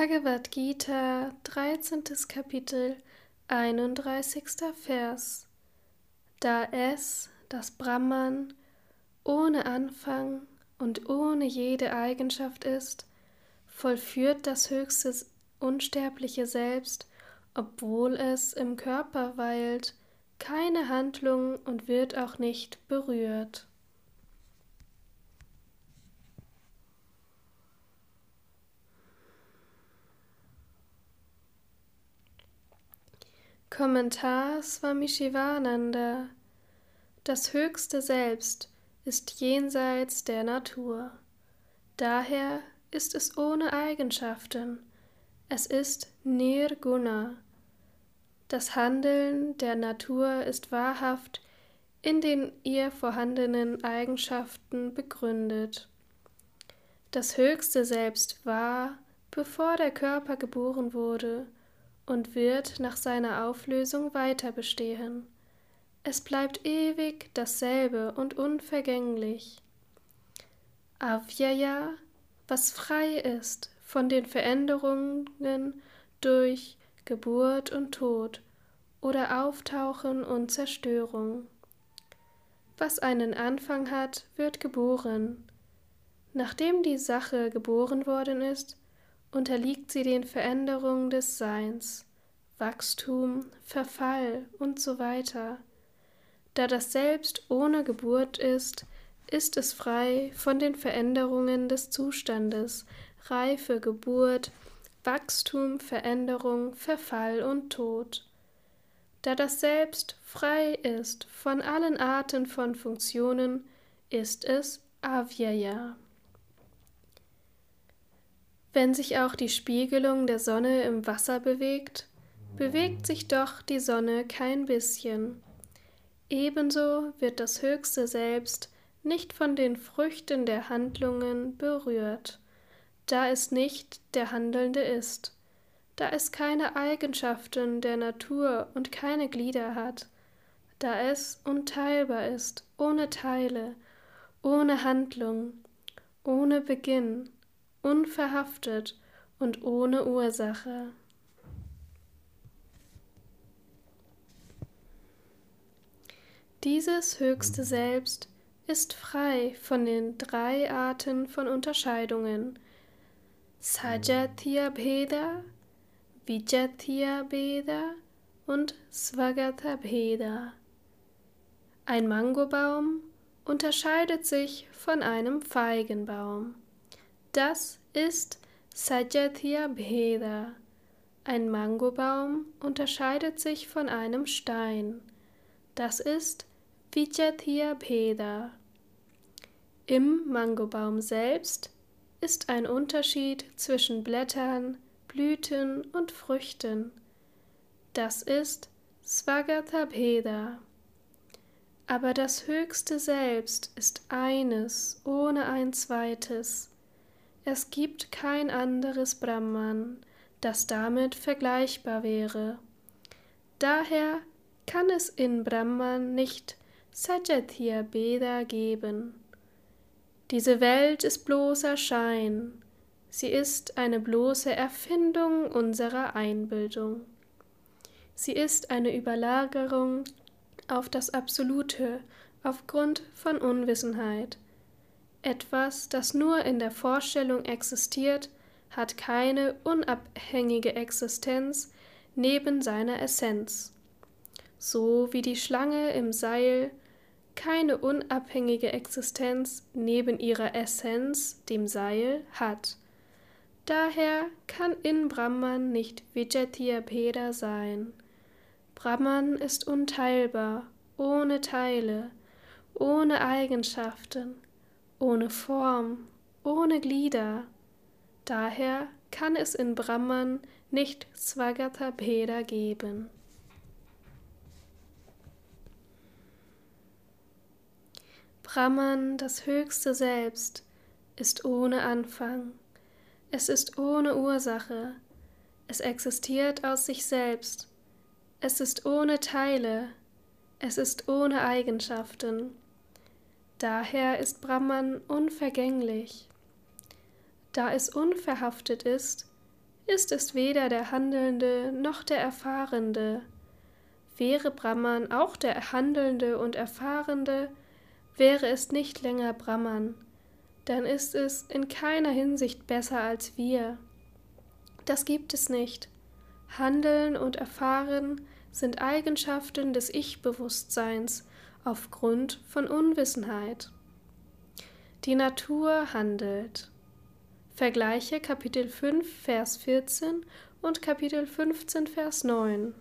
Bhagavad Gita, 13. Kapitel, 31. Vers. Da es, das Brahman, ohne Anfang und ohne jede Eigenschaft ist, vollführt das höchste unsterbliche Selbst, obwohl es im Körper weilt, keine Handlung und wird auch nicht berührt. Kommentar Swami Shivananda Das höchste Selbst ist jenseits der Natur. Daher ist es ohne Eigenschaften. Es ist Nirguna. Das Handeln der Natur ist wahrhaft in den ihr vorhandenen Eigenschaften begründet. Das höchste Selbst war, bevor der Körper geboren wurde, und wird nach seiner Auflösung weiter bestehen. Es bleibt ewig dasselbe und unvergänglich. Avyaya, was frei ist von den Veränderungen durch Geburt und Tod oder Auftauchen und Zerstörung. Was einen Anfang hat, wird geboren. Nachdem die Sache geboren worden ist, unterliegt sie den Veränderungen des Seins, Wachstum, Verfall und so weiter. Da das Selbst ohne Geburt ist, ist es frei von den Veränderungen des Zustandes, Reife, Geburt, Wachstum, Veränderung, Verfall und Tod. Da das Selbst frei ist von allen Arten von Funktionen, ist es Avyaya. Wenn sich auch die Spiegelung der Sonne im Wasser bewegt, bewegt sich doch die Sonne kein bisschen. Ebenso wird das höchste Selbst nicht von den Früchten der Handlungen berührt, da es nicht der Handelnde ist, da es keine Eigenschaften der Natur und keine Glieder hat, da es unteilbar ist, ohne Teile, ohne Handlung, ohne Beginn, unverhaftet und ohne Ursache. Dieses höchste Selbst ist frei von den drei Arten von Unterscheidungen Sajatya Bheda, Vijatya Bheda und Svagata Bheda. Ein Mangobaum unterscheidet sich von einem Feigenbaum. Das ist Sajatya Bheda. Ein Mangobaum unterscheidet sich von einem Stein. Das ist Vijatya Bheda. Im Mangobaum selbst ist ein Unterschied zwischen Blättern, Blüten und Früchten. Das ist Svagata Bheda. Aber das höchste Selbst ist eines ohne ein zweites. Es gibt kein anderes Brahman, das damit vergleichbar wäre. Daher kann es in Brahman nicht Sajatya Beda geben. Diese Welt ist bloßer Schein, sie ist eine bloße Erfindung unserer Einbildung. Sie ist eine Überlagerung auf das Absolute aufgrund von Unwissenheit. Etwas, das nur in der Vorstellung existiert, hat keine unabhängige Existenz neben seiner Essenz. So wie die Schlange im Seil keine unabhängige Existenz neben ihrer Essenz, dem Seil, hat. Daher kann in Brahman nicht Vijatiya Peda sein. Brahman ist unteilbar, ohne Teile, ohne Eigenschaften, ohne Form, ohne Glieder. Daher kann es in Brahman nicht Svagata Bheda geben. Brahman, das höchste Selbst, ist ohne Anfang. Es ist ohne Ursache. Es existiert aus sich selbst. Es ist ohne Teile. Es ist ohne Eigenschaften. Daher ist Brahman unvergänglich. Da es unverhaftet ist, ist es weder der Handelnde noch der Erfahrende. Wäre Brahman auch der Handelnde und Erfahrende, wäre es nicht länger Brahman, dann ist es in keiner Hinsicht besser als wir. Das gibt es nicht. Handeln und Erfahren sind Eigenschaften des Ich-Bewusstseins aufgrund von Unwissenheit. Die Natur handelt. Vergleiche Kapitel 5, Vers 14 und Kapitel 15, Vers 9.